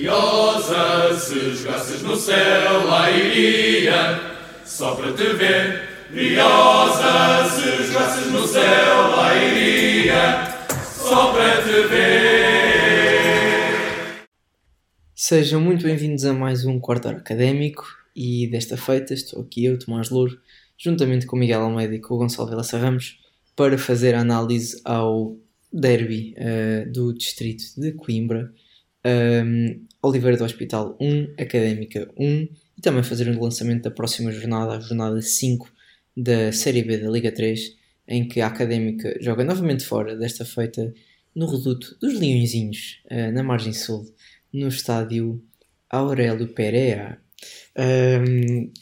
Briosa, se jogasses no céu, lá iria, só para te ver. Briosa, se jogasses no céu, lá iria, só para te ver. Sejam muito bem-vindos a mais um Quarto Hora Académico e desta feita estou aqui eu, Tomás Louro, juntamente com Miguel Almeida e com o Gonçalo Vilaça Ramos, para fazer a análise ao derby uh, do distrito de Coimbra, um, Oliveira do Hospital 1, Académica 1 e também fazer um lançamento da próxima jornada, a jornada 5 da Série B da Liga 3, em que a Académica joga novamente fora, desta feita no reduto dos Leõezinhos, uh, na margem sul, no estádio Aurélio Pereira. Um,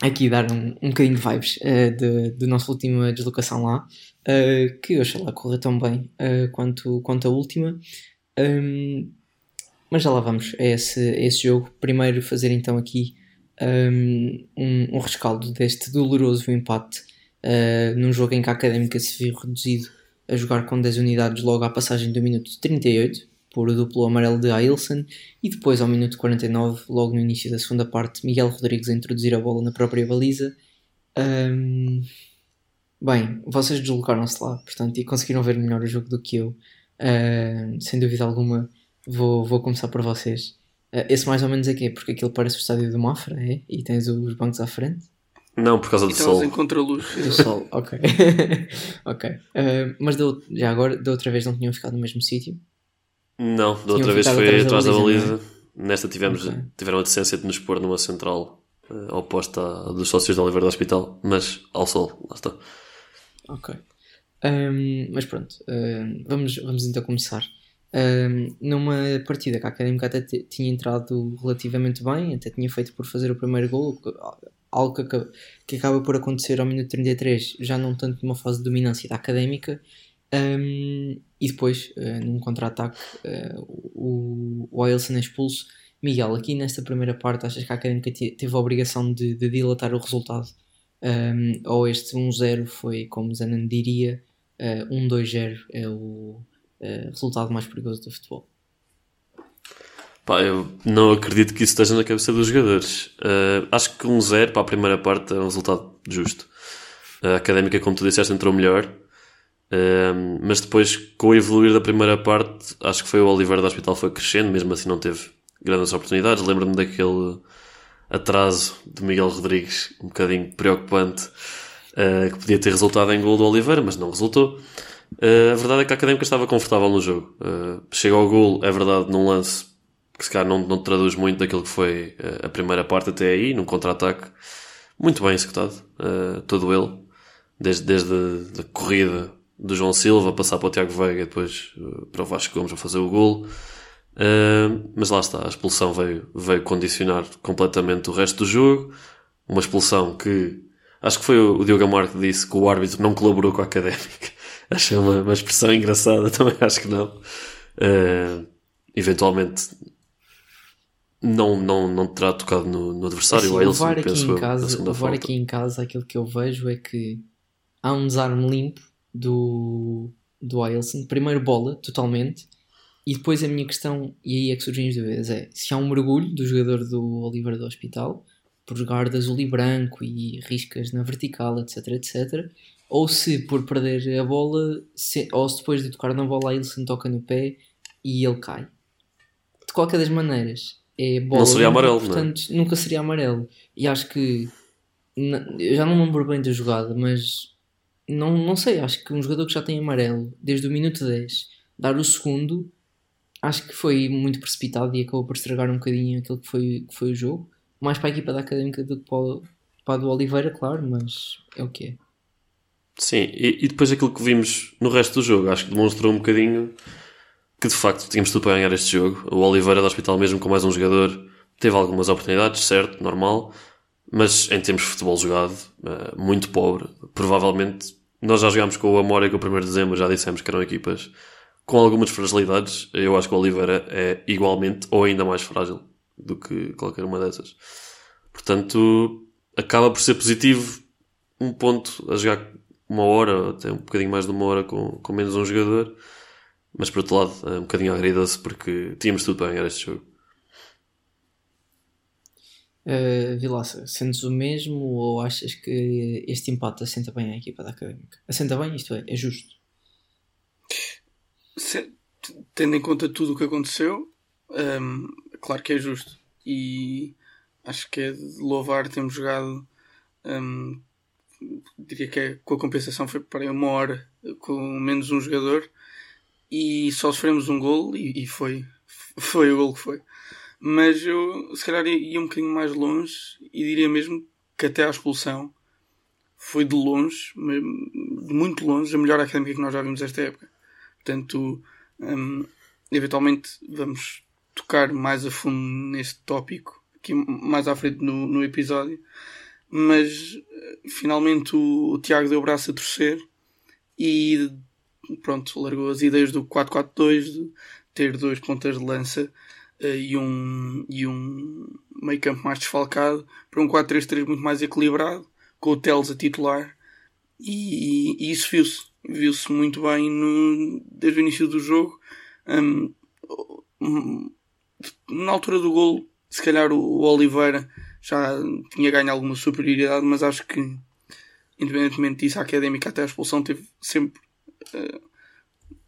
aqui dar um, um bocadinho de vibes uh, de, de nossa última deslocação lá, uh, que oxalá corra tão bem uh, quanto, quanto a última. Um, mas já lá vamos a esse, a esse jogo. Primeiro fazer então aqui um, um, rescaldo deste doloroso empate uh, num jogo em que a Académica se viu reduzido a jogar com 10 unidades logo à passagem do minuto 38 por o duplo amarelo de Ailson e depois ao minuto 49, logo no início da segunda parte, Miguel Rodrigues a introduzir a bola na própria baliza. Um, bem, vocês deslocaram-se lá, portanto, e conseguiram ver melhor o jogo do que eu. Uh, sem dúvida alguma, vou, vou começar por vocês. Uh, esse mais ou menos é que é porque aquilo parece o estádio do Mafra, é? E tens os bancos à frente? Não, por causa do sol. em contra-luz. Do sol, ok. ok. Uh, mas da, já agora, da outra vez não tinham ficado no mesmo sítio? Não, da outra vez foi atrás da baliza. É? Nesta tivemos, okay. tiveram a decência de nos pôr numa central uh, oposta à dos sócios da Oliveira do Hospital, mas ao sol, lá está. Ok. Um, mas pronto, um, vamos, vamos então começar. Um, numa partida que a Académica até tinha entrado relativamente bem, até tinha feito por fazer o primeiro gol, algo que, que acaba por acontecer ao minuto 33, já não tanto numa fase de dominância da Académica, um, e depois, uh, num contra-ataque, uh, o, o Ailson é expulso. Miguel, aqui nesta primeira parte, achas que a Académica teve a obrigação de, de dilatar o resultado? Um, ou este 1-0 foi, como Zanan diria, uh, 1-2-0 é o uh, resultado mais perigoso do futebol? Pá, eu não acredito que isso esteja na cabeça dos jogadores. Uh, acho que 1-0 para a primeira parte é um resultado justo. A Académica, como tu disseste, entrou melhor. Uh, mas depois, com o evoluir da primeira parte, acho que foi o Oliveira do Hospital foi crescendo, mesmo assim não teve grandes oportunidades. Lembro-me daquele atraso de Miguel Rodrigues, um bocadinho preocupante, uh, que podia ter resultado em gol do Oliveira, mas não resultou. Uh, a verdade é que a Académica estava confortável no jogo. Uh, chega ao gol, é verdade, num lance que se calhar não, não traduz muito daquilo que foi a primeira parte até aí, num contra-ataque. Muito bem executado, todo ele. Desde, desde a corrida do João Silva, passar para o Tiago Veiga, depois para o Vasco Gomes a fazer o gol. Uh, mas lá está, a expulsão veio, veio condicionar completamente o resto do jogo. Uma expulsão que acho que foi o Diogo Amar que disse que o árbitro não colaborou com a académica. Achei uma, uma expressão engraçada, também acho que não. Uh, eventualmente não, não, não terá tocado no, no adversário. Assim, o Ailson, aqui penso em casa, eu, levar aqui em casa aquilo que eu vejo é que há um desarme limpo do, do Ailson. Primeiro bola, totalmente e depois a minha questão, e aí é que surgem as dúvidas, é se há um mergulho do jogador do Oliveira do Hospital por jogar de azul e branco e riscas na vertical, etc, etc, ou se por perder a bola, se, ou se depois de tocar na bola ele se toca no pé e ele cai. De qualquer das maneiras, é bola. Não seria amarelo, portanto, não é? nunca seria amarelo. E acho que eu já não me lembro bem da jogada, mas não, não sei, acho que um jogador que já tem amarelo desde o minuto 10 dar o segundo acho que foi muito precipitado e acabou por estragar um bocadinho aquilo que foi, que foi o jogo. Mais para a equipa da Académica do que para, para a do Oliveira, claro, mas é o que é. Sim, e, e, depois aquilo que vimos no resto do jogo, acho que demonstrou um bocadinho que de facto tínhamos tudo para ganhar este jogo. O Oliveira do Hospital, mesmo com mais um jogador, teve algumas oportunidades, certo, normal, mas em termos de futebol jogado, eh, muito pobre. Provavelmente nós já jogámos com o Amora com o 1 de dezembro, já dissemos que eram equipas com algumas fragilidades. Eu acho que o Oliveira é igualmente ou ainda mais frágil do que qualquer uma dessas. Portanto, acaba por ser positivo um ponto a jogar uma hora, até um bocadinho mais de uma hora com, com menos um jogador. Mas por outro lado, é um bocadinho agridoce porque tínhamos tudo para ganhar este jogo. Uh, Vilaça, sentes o mesmo ou achas que este empate assenta bem à equipa da Académica? Assenta bem, isto é, é justo? Se, tendo em conta tudo o que aconteceu, um, claro que é justo. E acho que é de louvar termos jogado. Um, diria que é, com a compensação foi para uma hora com menos um jogador e só sofremos um gol e, e foi, foi o gol que foi. Mas eu se calhar ia um bocadinho mais longe e diria mesmo que até à expulsão foi de longe, de muito longe, a melhor académica que nós já vimos esta época. Portanto, um, eventualmente vamos tocar mais a fundo neste tópico aqui mais à frente no, no episódio. Mas finalmente o, o Tiago deu o braço a torcer e pronto, largou as ideias do 4-4-2 de ter dois pontas de lança uh, e um, e um meio campo mais desfalcado para um 4-3-3 muito mais equilibrado, com o Teles a titular, e, e, e isso viu-se. Viu-se muito bem no, desde o início do jogo. Um, na altura do gol, se calhar o, o Oliveira já tinha ganho alguma superioridade, mas acho que, independentemente disso, a académica até a expulsão teve sempre uh,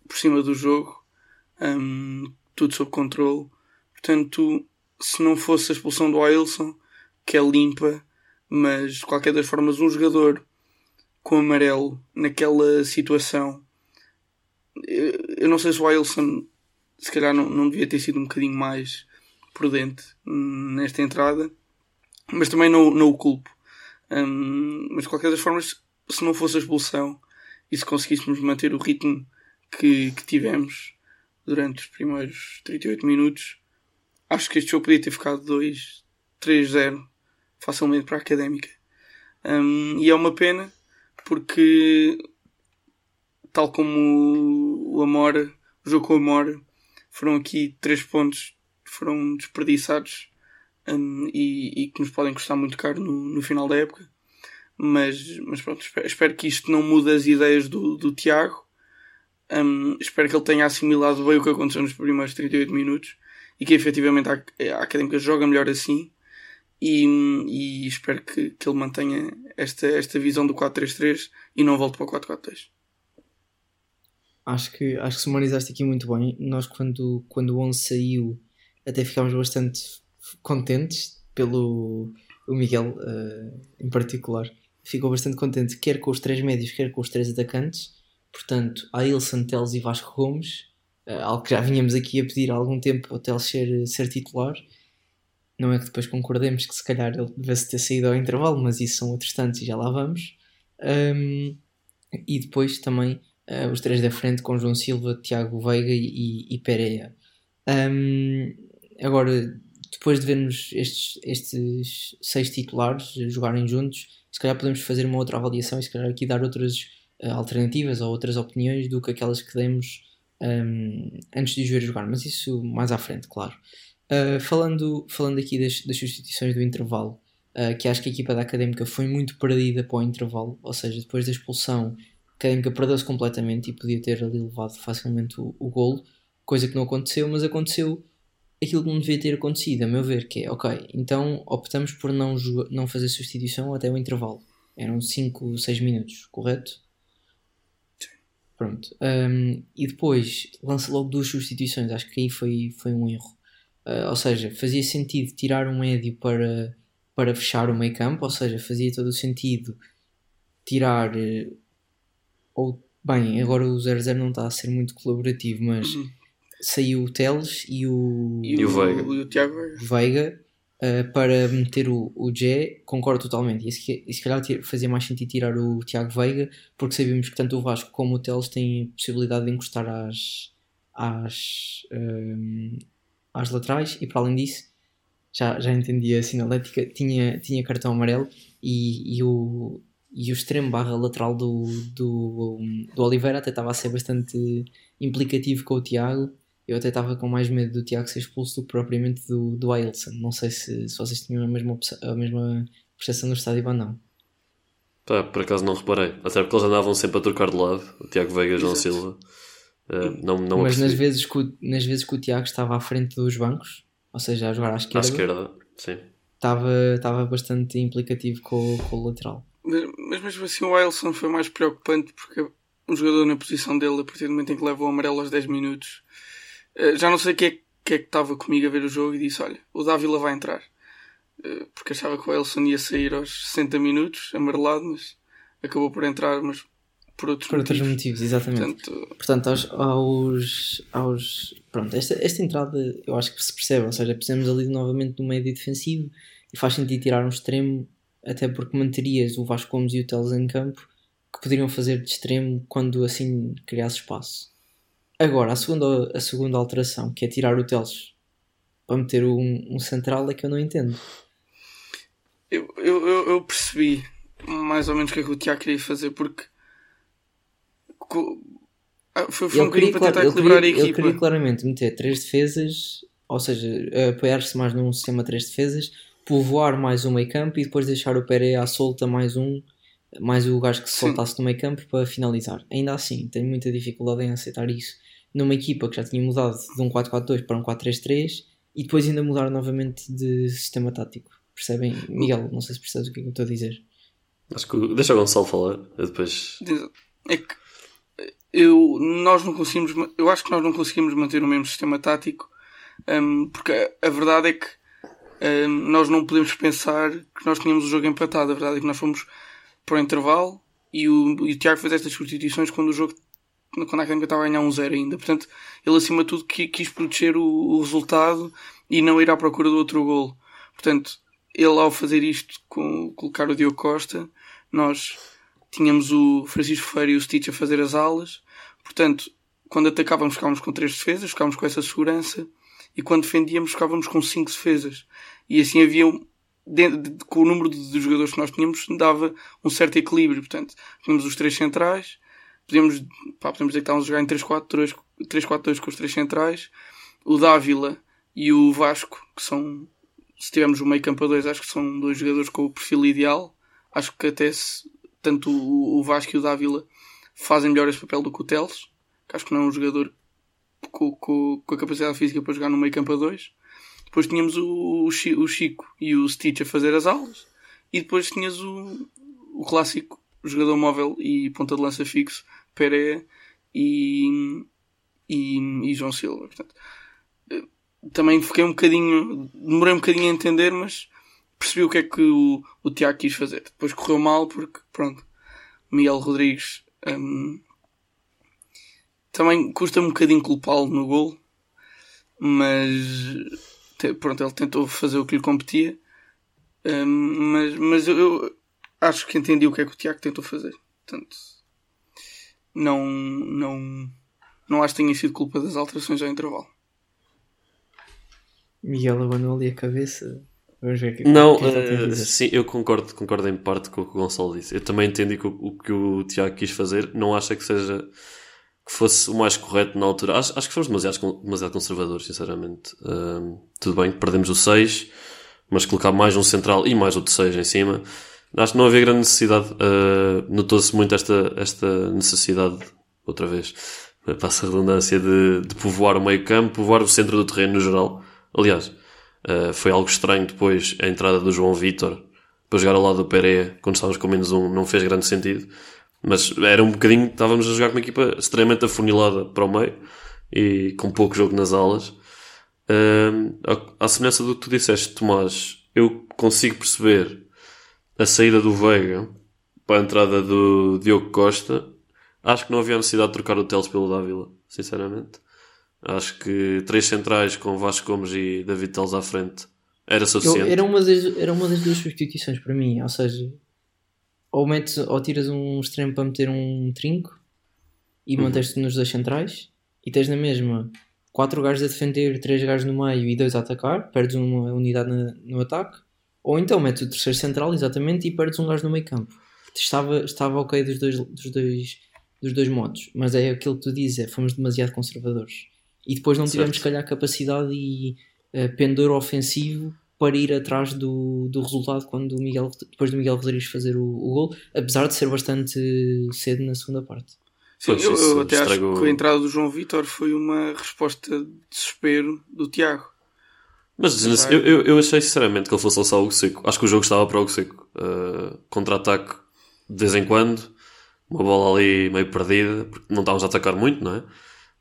por cima do jogo, um, tudo sob controle. Portanto, se não fosse a expulsão do Ailson, que é limpa, mas de qualquer das formas, um jogador com amarelo naquela situação, eu, não sei se o Ailson se calhar não, não devia ter sido um bocadinho mais prudente nesta entrada, mas também não, não o culpo. Um, mas de qualquer das formas, se não fosse a expulsão e se conseguíssemos manter o ritmo que, que tivemos durante os primeiros 38 minutos, acho que este jogo podia ter ficado 2, 3-0 facilmente para a académica. Um, e é uma pena porque, tal como o Amora, o jogo com o Amora, foram aqui 3 pontos foram desperdiçados um, e, e, que nos podem custar muito caro no, no final da época. Mas, mas pronto, espero, espero, que isto não mude as ideias do, do Tiago. Um, espero que ele tenha assimilado bem o que aconteceu nos primeiros 38 minutos e que efetivamente a, a Académica joga melhor assim e, e espero que, que ele mantenha esta, esta visão do 4-3-3 e não volte para o 4-4-2. Acho que, acho que sumarizaste aqui muito bem. Nós, quando, quando o 11 saiu, até ficámos bastante contentes pelo o Miguel, uh, em particular. Ficou bastante contente, quer com os três médios, quer com os três atacantes. Portanto, a Ilson, Teles e Vasco Gomes, uh, algo que já vinhamos aqui a pedir há algum tempo, o Teles ser, ser titular. Não é que depois concordemos que se calhar ele devesse ter saído ao intervalo, mas isso são outros tantos e já lá vamos. Um, e depois também uh, os três da frente com João Silva, Tiago Veiga e, e Pereira. Um, agora, depois de vermos estes, estes seis titulares jogarem juntos, se calhar podemos fazer uma outra avaliação e se calhar aqui dar outras uh, alternativas ou outras opiniões do que aquelas que demos um, antes de os ver jogar, mas isso mais à frente, claro. Uh, falando, falando aqui das, das substituições do intervalo, uh, que acho que a equipa da Académica foi muito perdida para o intervalo, ou seja, depois da expulsão, a Académica perdeu-se completamente e podia ter ali levado facilmente o, o golo, coisa que não aconteceu, mas aconteceu aquilo que não devia ter acontecido, a meu ver, que é, ok, então optamos por não, não fazer substituição até o intervalo. Eram 5, 6 minutos, correto? Pronto. Um, e depois lança logo duas substituições, acho que aí foi, foi um erro. Uh, ou seja, fazia sentido tirar um médio para, para fechar o meio campo, ou seja, fazia todo o sentido tirar. Uh, ou, bem, agora o 0-0 não está a ser muito colaborativo, mas uhum. Saiu o Teles e o, e, e o, Veiga, o, o Tiago Veiga uh, para meter o, o Jé. Concordo totalmente. E se, e se calhar fazia mais sentido tirar o Tiago Veiga, porque sabíamos que tanto o Vasco como o Teles têm possibilidade de encostar às. às às laterais e para além disso já, já entendi a sinalética, tinha, tinha cartão amarelo e, e, o, e o extremo barra lateral do, do, do Oliveira até estava a ser bastante implicativo com o Tiago. Eu até estava com mais medo do Tiago ser expulso do que propriamente do, do Ailson. Não sei se, se vocês tinham a mesma, a mesma percepção do estádio ou não. Pá, por acaso não reparei. Até porque eles andavam sempre a trocar de lado, o Tiago Veiga e João Silva. Uh, não, não Mas nas vezes, que o, nas vezes que o Tiago estava à frente dos bancos, ou seja, a jogar à esquerda, à esquerda sim. estava bastante implicativo com, com o lateral. Mas, mas mesmo assim o Wilson foi mais preocupante porque um jogador na posição dele, a partir do momento em que leva o amarelo aos 10 minutos, já não sei quem é, que é que estava comigo a ver o jogo e disse: Olha, o Dávila vai entrar. Eh, porque achava que o Wilson ia sair aos 60 minutos, amarelado, mas acabou por entrar, mas por outros por motivos. outros motivos, exatamente. Portanto, Portanto, aos, aos, aos- Pronto, esta, esta entrada eu acho que se percebe, ou seja, precisamos ali novamente do médio defensivo e faz sentido tirar um extremo, até porque manterias o Vasco Gomes e o Teles em campo que poderiam fazer de extremo quando assim criasse espaço. Agora, a segunda, a segunda alteração, que é tirar o Teles para meter um, um central, é que eu não entendo. eu, eu, eu, percebi mais ou menos o que é que o Tiago queria fazer, porque ah, foi, foi um Ele bocadinho para tentar ele, equilibrar queria, a ele equipa. queria claramente meter três defesas, ou seja, apoiar-se mais num sistema de três defesas, povoar mais um meio campo e depois deixar o Pereira à solta mais um, mais o gajo que se soltasse no meio campo para finalizar. Ainda assim, tenho muita dificuldade em aceitar isso numa equipa que já tinha mudado de um 4-4-2 para um 4-3-3 e depois ainda mudar novamente de sistema tático. Percebem? Miguel, não sei se percebes o que é que eu estou a dizer. Acho que deixa o Gonçalo falar. Eu depois. É que eu, nós não conseguimos, eu acho que nós não conseguimos manter o mesmo sistema tático, hum, porque a, a verdade é que hum, nós não podemos pensar que nós tínhamos o jogo empatado. A verdade é que nós fomos para o intervalo e o, e o Tiago fez estas substituições quando o jogo quando a Académica estava a ganhar um zero ainda. Portanto, ele acima de tudo qui- quis proteger o, o resultado e não ir à procura do outro golo. Portanto, ele ao fazer isto, com colocar o Diogo Costa, nós tínhamos o Francisco Feira e o Stitch a fazer as alas. Portanto, quando atacávamos ficávamos com três defesas, ficávamos com essa segurança. E quando defendíamos ficávamos com cinco defesas. E assim havia, um- com o número de, de jogadores que nós tínhamos, dava um certo equilíbrio. Portanto, tínhamos os três centrais, podíamos, pá, podemos dizer que estávamos a jogar em 3-4-2 3-4-2 com os três centrais, o Dávila e o Vasco, que são, se tivermos o meio campo a dois, acho que são dois jogadores com o perfil ideal. Acho que até se, tanto o, Vasco e o Dávila fazem melhor esse papel do que o Teles, que acho que não é um jogador com, com, com a capacidade física para jogar no meio campo a dois. Depois tínhamos o, o Chico e o Stitch a fazer as aulas. E depois tinhas o, o clássico jogador móvel e ponta de lança fixo, Pereira e, e, e João Silva. Portanto, eh, também fiquei um bocadinho, demorei um bocadinho a entender, mas percebi o que é que o, o Tiago quis fazer. Depois correu mal porque, pronto, Miguel Rodrigues hum, também custa um bocadinho culpá-lo no gol, mas pronto, ele tentou fazer o que lhe competia. Hum, mas mas eu acho que entendi o que é que o Tiago tentou fazer. Portanto, não, não, não acho que tenha sido culpa das alterações ao intervalo. Miguel abanou ali a cabeça. Vamos ver o que, Não, que é a eh, sim, eu concordo, concordo em parte com o que o Gonçalo disse. Eu também entendi que o, o que o Tiago quis fazer. Não acho que seja que fosse o mais correto na altura. Acho, acho que fomos demasiado, demasiado conservadores, sinceramente. Ahm, tudo bem, perdemos o 6, mas colocar mais um central e mais outro 6 em cima. Acho que não havia grande necessidade. ah, Notou-se muito esta, esta necessidade, outra vez, passa a redundância, de, de povoar o meio campo, povoar o centro do terreno no geral. Aliás, Uh, foi algo estranho depois a entrada do João Vitor para jogar ao lado do Pereira quando estávamos com menos um, não fez grande sentido. Mas era um bocadinho, estávamos a jogar com uma equipa extremamente afunilada para o meio e com pouco jogo nas alas. Uh, à semelhança do que tu disseste, Tomás, eu consigo perceber a saída do Veiga para a entrada do Diogo Costa. Acho que não havia necessidade de trocar o Teles pelo Dávila, sinceramente. Acho que três centrais com Vasco Gomes e David Teles à frente era Eu- suficiente. era, uma das, era uma das duas substituições para mim, ou seja, ou, metes, ou tiras um extremo para meter um trinco e Uhum. manteste nos dois centrais e tens na mesma quatro gajos a defender, três gajos no meio e dois a atacar, perdes uma unidade no ataque, ou então metes o terceiro central exatamente e perdes um gajo no meio campo. Estava, estava ok dos dois, dos, dois, dos dois modos, mas é aquilo que tu dizes, é, fomos demasiado conservadores. E depois não tivemos, Certo. se calhar, capacidade e eh, pendor ofensivo para ir atrás do, do resultado quando o Miguel, depois do Miguel Rodrigues fazer o, o gol, apesar de ser bastante cedo na segunda parte. Sim, eu, eu até estragou- acho que a entrada do João Vitor foi uma resposta de desespero do Tiago. Mas eu, eu, eu achei sinceramente que ele fosse lançar o seco. Acho que o jogo estava para o seco. Uh, Contra-ataque de vez em quando, uma bola ali meio perdida, porque não estávamos a atacar muito, não é?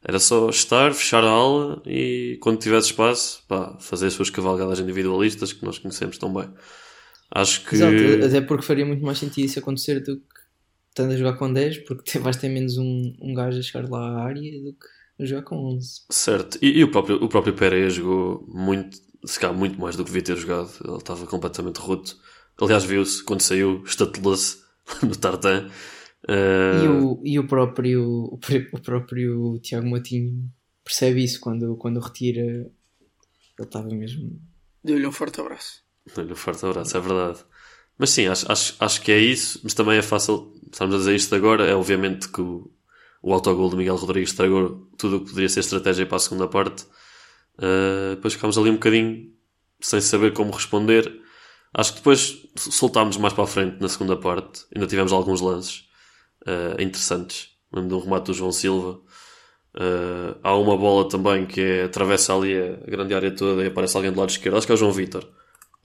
Era só estar, fechar a aula e quando tivesse espaço, pá, fazer as suas cavalgadas individualistas que nós conhecemos tão bem. Acho que. Exato, até porque faria muito mais sentido isso acontecer do que estando a jogar com 10, porque vais ter menos um, um gajo a chegar lá à área do que a jogar com 11. Certo, e, e o próprio, o próprio Pereira jogou muito, se calhar muito mais do que devia ter jogado. Ele estava completamente roto. Aliás, viu-se quando saiu, estatelou-se no tartan. Uh... E, o, e o próprio o próprio Tiago Matinho percebe isso quando, quando retira. Ele estava mesmo. Deu-lhe um forte abraço. Deu-lhe um forte abraço, é verdade. Mas sim, acho, acho, acho que é isso, mas também é fácil, estamos a dizer isto agora, é obviamente que o, o autogol do Miguel Rodrigues estragou tudo o que poderia ser estratégia para a segunda parte. Uh, depois ficámos ali um bocadinho sem saber como responder. Acho que depois soltámos mais para a frente na segunda parte, ainda tivemos alguns lances uh, interessantes. Lembro de um remate do João Silva. Uh, há uma bola também que é, atravessa ali a grande área toda e aparece alguém do lado esquerdo. Acho que é o João Vitor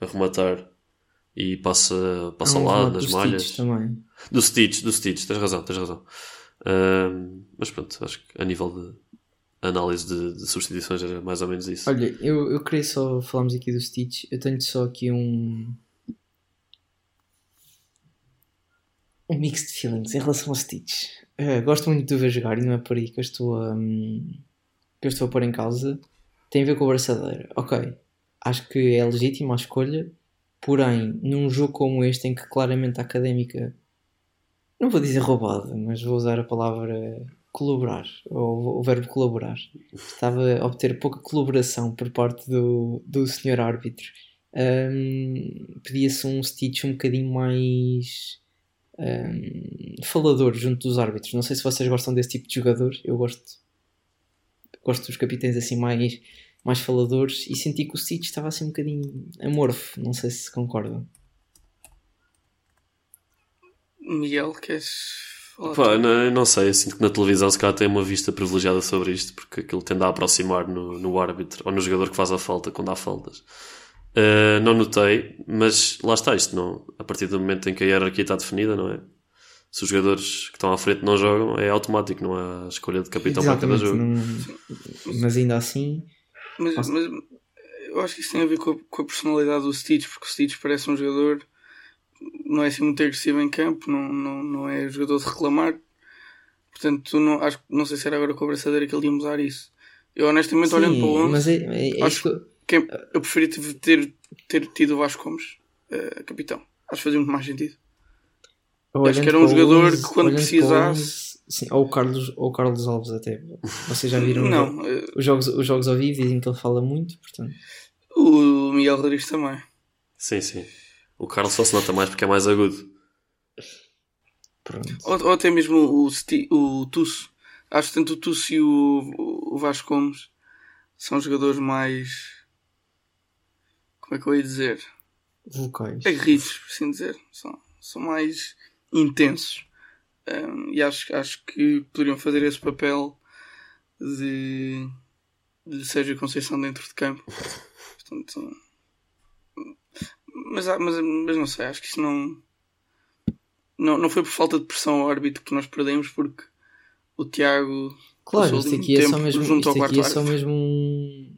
a rematar e passa, passa um lá nas malhas. Também. Do Stitch, do Stitch, tens razão, tens razão. Uh, mas pronto, acho que a nível de análise de, de, substituições era mais ou menos isso. Olha, eu, eu queria só falarmos aqui do Stitch. Eu tenho só aqui um. Um mixed feelings em relação ao Stitch. Uh, gosto muito de o ver jogar e não é por aí que eu estou a. Um, que eu estou a pôr em causa. Tem a ver com a braçadeira. Ok, acho que é legítima a escolha, porém, num jogo como este em que claramente a académica, não vou dizer roubada, mas vou usar a palavra colaborar, ou o verbo colaborar, estava a obter pouca colaboração por parte do, do senhor árbitro. Um, Pedia-se um Stitch um bocadinho mais um, falador junto dos árbitros. Não sei se vocês gostam desse tipo de jogador, eu gosto, gosto dos capitães assim mais mais faladores e senti que o Stitch estava assim um bocadinho amorfo, não sei se concordam. Miguel, queres Pá, não, não sei, eu sinto que na televisão se calhar tem uma vista privilegiada sobre isto, porque aquilo tende a aproximar no, no árbitro ou no jogador que faz a falta quando há faltas. Uh, não notei, mas lá está isto, não, a partir do momento em que a hierarquia está definida, não é? Se os jogadores que estão à frente não jogam, é automático, não há escolha de capitão Exatamente, para cada jogo. Não... Mas ainda assim, mas, mas, eu acho que isso tem a ver com a, com a, personalidade do Stitch, porque o Stitch parece um jogador não é assim muito agressivo em campo, não, não, não é jogador de reclamar. Portanto, não, acho, não sei se era agora com a abraçadeira que ele ia usar isso. Eu honestamente, Sim, olhando para o 11, é, é, acho que, que eu preferia ter, ter tido o Vasco Gomes, uh, capitão. Acho que fazia muito mais sentido. Acho que era um jogador 11, que quando precisasse Sim, ou o Carlos, ou o Carlos Alves até. Vocês já viram não, os, jogos, os jogos ao vivo dizem que ele fala muito, portanto. O Miguel Rodrigues também. Sim, sim. O Carlos só se nota mais porque é mais agudo. Pronto. Ou, ou até mesmo o, o Tusso. Acho que tanto o Tusso e o, o Vasco Gomes são jogadores mais. Como é que eu ia dizer? Vocais. Aguerridos, por assim dizer. São, são mais intensos. Um, e acho, acho que poderiam fazer esse papel de, de Sérgio Conceição dentro de campo. Portanto, mas, mas, mas não sei, acho que isso não, não, não foi por falta de pressão ao árbitro que nós perdemos, porque o Tiago. Claro, isto aqui, é só, mesmo, isto aqui é só mesmo um.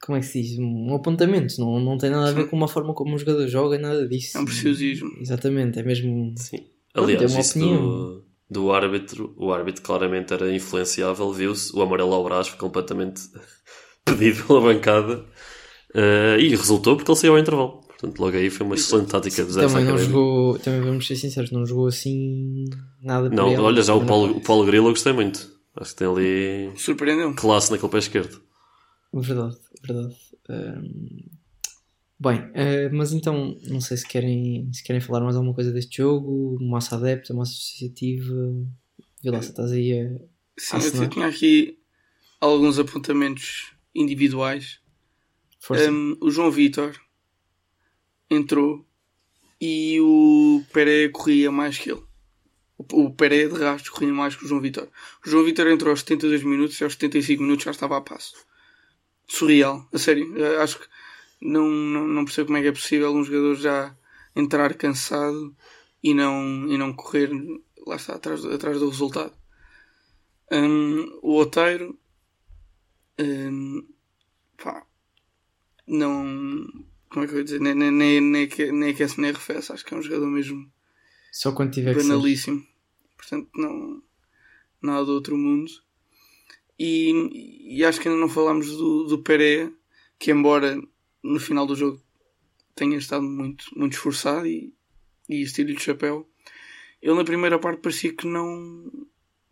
Como é que se diz? Um apontamento, não, não tem nada a ver com uma forma como um jogador joga, nada disso. É um preciosismo. Exatamente, é mesmo. Sim. Aliás, uma isso do, do árbitro, o árbitro claramente era influenciável, viu-se, o amarelo ao braço foi completamente pedido pela bancada uh, e resultou porque ele saiu ao intervalo. Portanto, logo aí foi uma excelente tática de Também não jogou, também vamos ser sinceros, não jogou assim nada Não, ele, olha, já o Paulo, o Paulo Grilo eu gostei muito. Acho que tem ali Surpreendeu classe naquele pé esquerdo. Verdade, verdade. Um, Bem, uh, mas então, não sei se querem, se querem falar mais alguma coisa deste jogo, massa adepta, massa associativa. Se estás aí a. Sim, eu tinha aqui alguns apontamentos individuais. Um, o João Vitor entrou e o Pereira corria mais que ele. O Pereira de rastro corria mais que o João Vitor. O João Vitor entrou aos 72 minutos e aos 75 minutos já estava a passo. surreal, a sério. Eu acho que não, não, não percebo como é que é possível um jogador já entrar cansado e não, e não correr lá está, atrás, atrás do resultado. Um, o Oteiro um, pá, não como é que eu ia dizer? Nem, nem, nem, nem, nem aquece nem arrefece, acho que é um jogador mesmo Só quando tiver que banalíssimo. Portanto, não nada do outro mundo. E, e acho que ainda não falámos do, do Pereira, que embora no final do jogo tenha estado muito, muito esforçado e, e estilo de chapéu, ele na primeira parte parecia que não.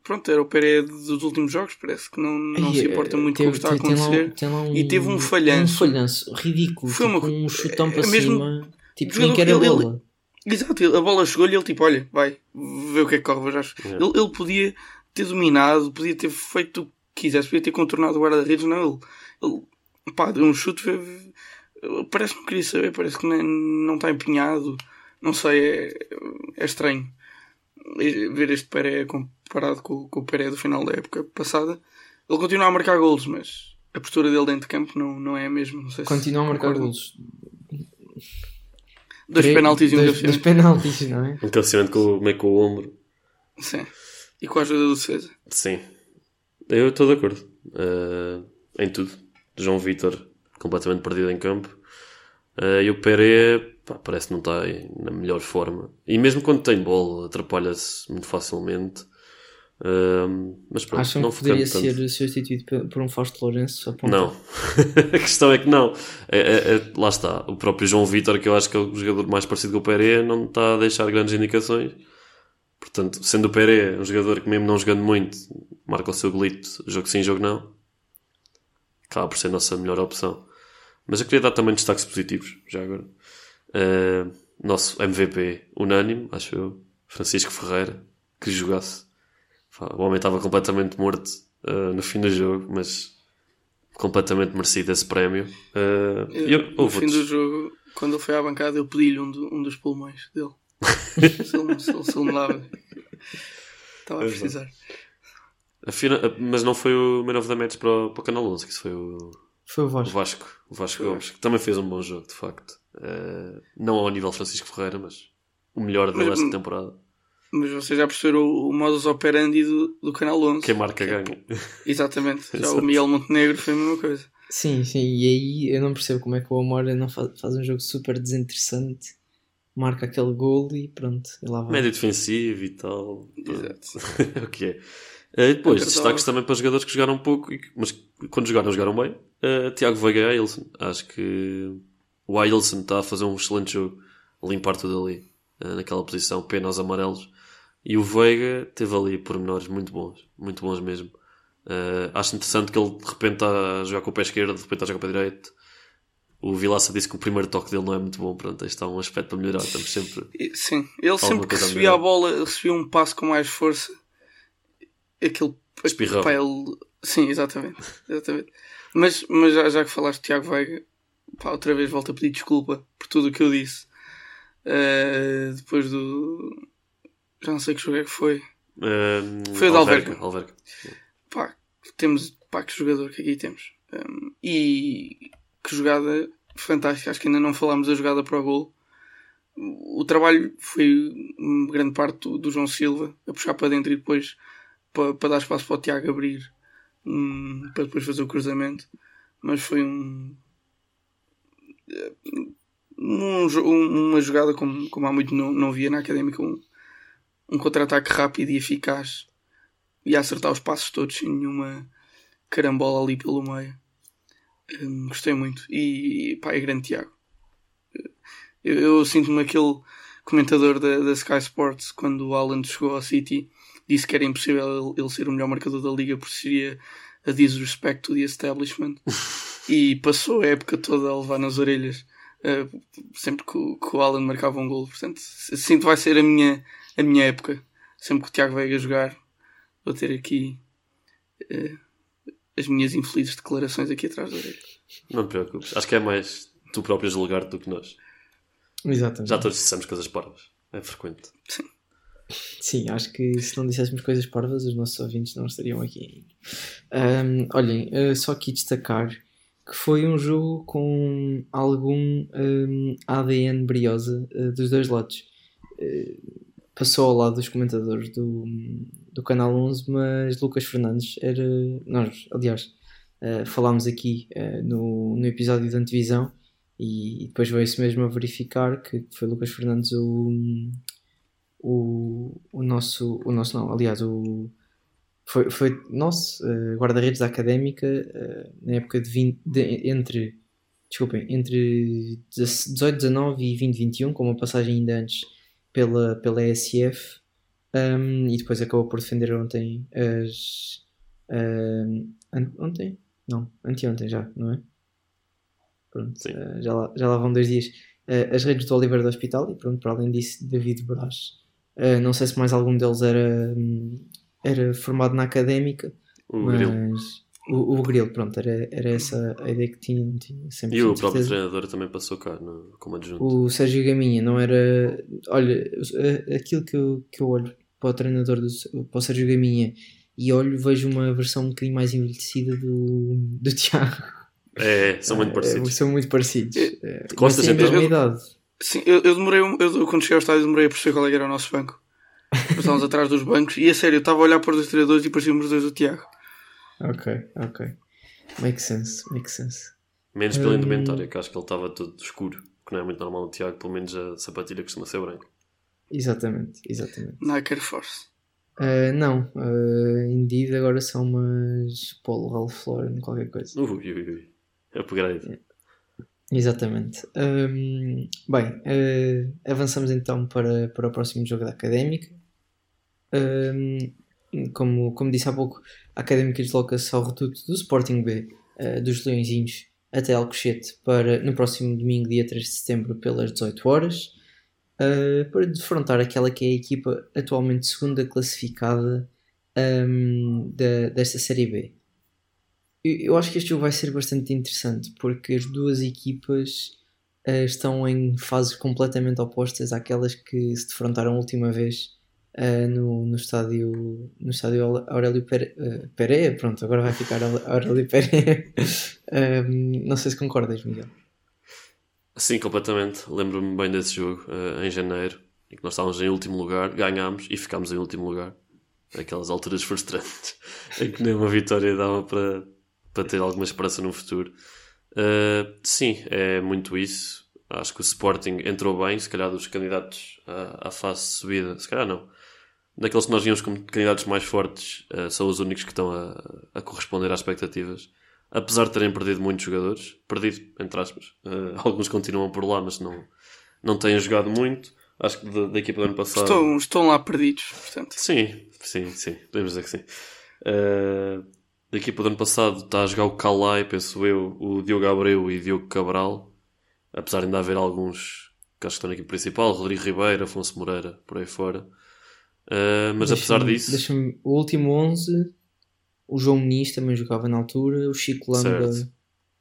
Pronto, era o Pereira dos últimos jogos, parece que não, não Ai, se importa muito com o que está a tem- tem lá- acontecer. tem lá E teve um falhanço. Um falhanço ridículo. Foi tipo, uma- um chutão para é mesmo- cima. Tipo, nem quer a ele- bola. Exato, ele- a bola chegou-lhe e ele tipo, olha, vai, vê o que é que corre. Já. Yeah. Ele, ele podia ter dominado, podia ter feito o que quisesse, podia ter contornado o guarda-redes, não, ele, ele pá, deu um chute, parece que não queria saber, parece que nem, não está empenhado, não sei, é, é estranho ver este Peré comparado com, com o Peré do final da época passada. Ele continua a marcar golos, mas a postura dele dentro de campo não, não é a mesma. Não sei se Continua a marcar concordam. golos. Dois Três- penaltis e um dois, dois penaltis, não é? Um cabeceamento com, meio com o ombro. Sim. E com a ajuda do defesa. Sim. Eu estou de acordo. Eh, em tudo. João Vitor, completamente perdido em campo. Eh, e o Peré, pá, parece que não está na melhor forma. E mesmo quando tem bola, atrapalha-se muito facilmente. Eh, mas pronto, Acham não que poderia tanto. ser substituído por, um Fausto Lourenço? Não. a questão é que não. É, é- é- lá está. O próprio João Vitor, que eu acho que é o jogador mais parecido com o Peré, não está a deixar grandes indicações. Portanto, sendo o Peré um jogador que mesmo não jogando muito, marca o seu golito, jogo sim, jogo não, acaba por ser a nossa melhor opção. Mas eu queria dar também destaques positivos, já agora. Eh, nosso MVP unânime, acho eu, Francisco Ferreira, que jogasse. O homem estava completamente morto eh, no fim do jogo, mas completamente merecido esse prémio. Eh, e eu- no houve fim do jogo, quando ele foi à bancada, eu pedi-lhe um, do- um dos pulmões dele. se, ele, se, ele, se ele me dava. Estava a precisar. Mas não foi o Man of the Match para o, para o Canal 11, que isso foi o, Foi o o Vasco. Vasco. O Vasco o Gomes, que também fez um bom jogo, de facto. Eh, não ao nível Francisco Ferreira, mas o melhor Mas- desta temporada. Mas vocês já perceberam o, o modus operandi do, do Canal 11. Quem marca ganha. Exatamente. Já o Miguel Montenegro foi a mesma coisa. Sim, sim, e aí eu não percebo como é que o Amora não faz, faz um jogo super desinteressante, marca aquele gol e pronto, e lá vai. Médio defensivo e tal. Exato. é o que é. Eh, depois, Cartão. destaques também para jogadores que jogaram pouco, e mas que quando jogaram, jogaram bem. Eh, Tiago Veiga e Ailson. Acho que o Ailson está a fazer um excelente jogo, a limpar tudo ali, eh, naquela posição, pena aos amarelos. E o Veiga teve ali pormenores muito bons, muito bons mesmo. Eh, acho interessante que ele de repente está a jogar com o pé esquerdo, de repente está a jogar com o pé direito. O Vilaça disse que o primeiro toque dele não é muito bom. Pronto, este está um aspecto para melhorar. Estamos sempre. Sim. Ele sempre que a recebia a melhorar. bola, recebia um passo com mais força. Aquele. Espirrava. Pá, ele- Sim, exatamente. exatamente. Mas, mas já, já que falaste de Tiago Veiga, pá, outra vez volto a pedir desculpa por tudo o que eu disse. Eh, depois do. Já não sei que jogo é que foi. Eh, Foi o de Alverca. Alverca. Pá, temos. Pá, que jogador que aqui temos. Um, e que jogada fantástica. Acho que ainda não falámos da jogada para o gol. O trabalho foi hum, grande parte do, do João Silva a puxar para dentro e depois para, para dar espaço para o Tiago abrir hum, para depois fazer o cruzamento. Mas foi um. um um- uma jogada como, como há muito não, não via na académica. Um, um contra-ataque rápido e eficaz e a acertar os passos todos sem nenhuma carambola ali pelo meio. Hum, gostei muito. E pá, é grande Tiago. Eu, eu sinto-me aquele comentador da, da Sky Sports quando o Alan chegou ao City disse que era impossível ele, ser o melhor marcador da liga porque seria a disrespect to the establishment e passou a época toda a levar nas orelhas eh, sempre que, o- que o Alan marcava um gol. Portanto, sinto que vai ser a minha, a minha época. Sempre que o Tiago Veiga jogar, vou ter aqui eh, as minhas infelizes declarações aqui atrás da orelha. Não te preocupes. Acho que é mais tu próprio julgar do que nós. Exatamente. Já todos dissemos coisas parvas. É frequente. Sim, acho que se não disséssemos coisas parvas, os nossos ouvintes não estariam aqui. Ahm, olhem, eh, só aqui destacar que foi um jogo com algum um, ADN briosa uh, dos dois lados. Uh, passou ao lado dos comentadores do, do Canal 11, mas Lucas Fernandes era. Nós, aliás, falámos aqui no, no episódio da antevisão e depois veio-se mesmo a verificar que foi Lucas Fernandes o, o, o nosso. O nosso não, aliás, o foi, foi nosso uh, guarda-redes da académica uh, na época de, 20, de, entre desculpem, entre 18, 19 e 20, 21, com uma passagem ainda antes pela, pela ESF um, e depois acabou por defender ontem as ontem? Não, anteontem já, não é? Pronto, uh, já, lá, já lá vão dois dias as redes do Oliver do Hospital e pronto, para além disso David Brás não sei se mais algum deles era era formado na académica, O mas Grilo. o, o Grilo, pronto, era, era essa a ideia que tinha, não tinha sempre E o próprio treinador também passou cá no, como adjunto. O Sérgio Gaminha não era. Olha, aquilo que eu, que eu olho para o treinador do, para o Sérgio Gaminha e olho, vejo uma versão um bocadinho mais envelhecida do, do Tiago. É, são muito É, parecidos. são muito parecidos. É, mas Costas, têm a mesma idade. Sim, eu, eu demorei, um- eu, quando cheguei ao estádio, demorei a perceber qual é que era o nosso banco. Estávamos atrás dos bancos e a sério, eu estava a olhar para os dois treinadores e parecíamos os dois do Tiago. Ok, ok. Make sense, make sense. Menos pela Hum. indumentária, que acho que ele estava todo escuro, que não é muito normal no Tiago, pelo menos a sapatilha costuma ser branca. Exatamente, exatamente. Nike Air Force. Ah, não, uh, Indeed agora são umas Polo Ralph Lauren, qualquer coisa. Ui, ui, ui. Upgrade. Exatamente. Hum, bem, eh, avançamos então para, para o próximo jogo da Académica. Hum, como, como disse há pouco, a Académica desloca-se ao reduto do Sporting B, eh, dos Leõezinhos, até Alcochete, para, no próximo domingo, dia 3 de setembro, pelas 18 horas, eh, para defrontar aquela que é a equipa atualmente segunda classificada hum, da, desta Série B. Eu acho que este jogo vai ser bastante interessante porque as duas equipas eh, estão em fases completamente opostas àquelas que se defrontaram a última vez eh, no, no estádio no estádio Aurélio Pere- eh, Pereira. Pronto, agora vai ficar Aurélio Pereira. Ehm, não sei se concordas, Miguel. Sim, completamente. Lembro-me bem desse jogo em janeiro, em que nós estávamos em último lugar, ganhámos e ficámos em último lugar. Aquelas alturas frustrantes, em que nem uma vitória dava para, para ter alguma esperança no futuro. Eh, sim, é muito isso. Acho que o Sporting entrou bem, se calhar dos candidatos à, à fase de subida, se calhar não. Daqueles que nós víamos como candidatos mais fortes, eh, são os únicos que estão a, a corresponder às expectativas apesar de terem perdido muitos jogadores, perdido, entre aspas, eh, alguns continuam por lá, mas não, não têm jogado muito. Acho que da, da equipa do ano passado. Estão, estão lá perdidos, portanto. Sim, sim, sim, podemos dizer que sim. Eh, da equipa do ano passado está a jogar o Calai, penso eu, o Diogo Abreu e Diogo Cabral, apesar de ainda haver alguns que acho que estão na equipa principal, Rodrigo Ribeiro, Afonso Moreira, por aí fora. Eh, mas apesar disso, deixa-me- o último 11, o João Muniz também jogava na altura, o Chico Lamba Certo.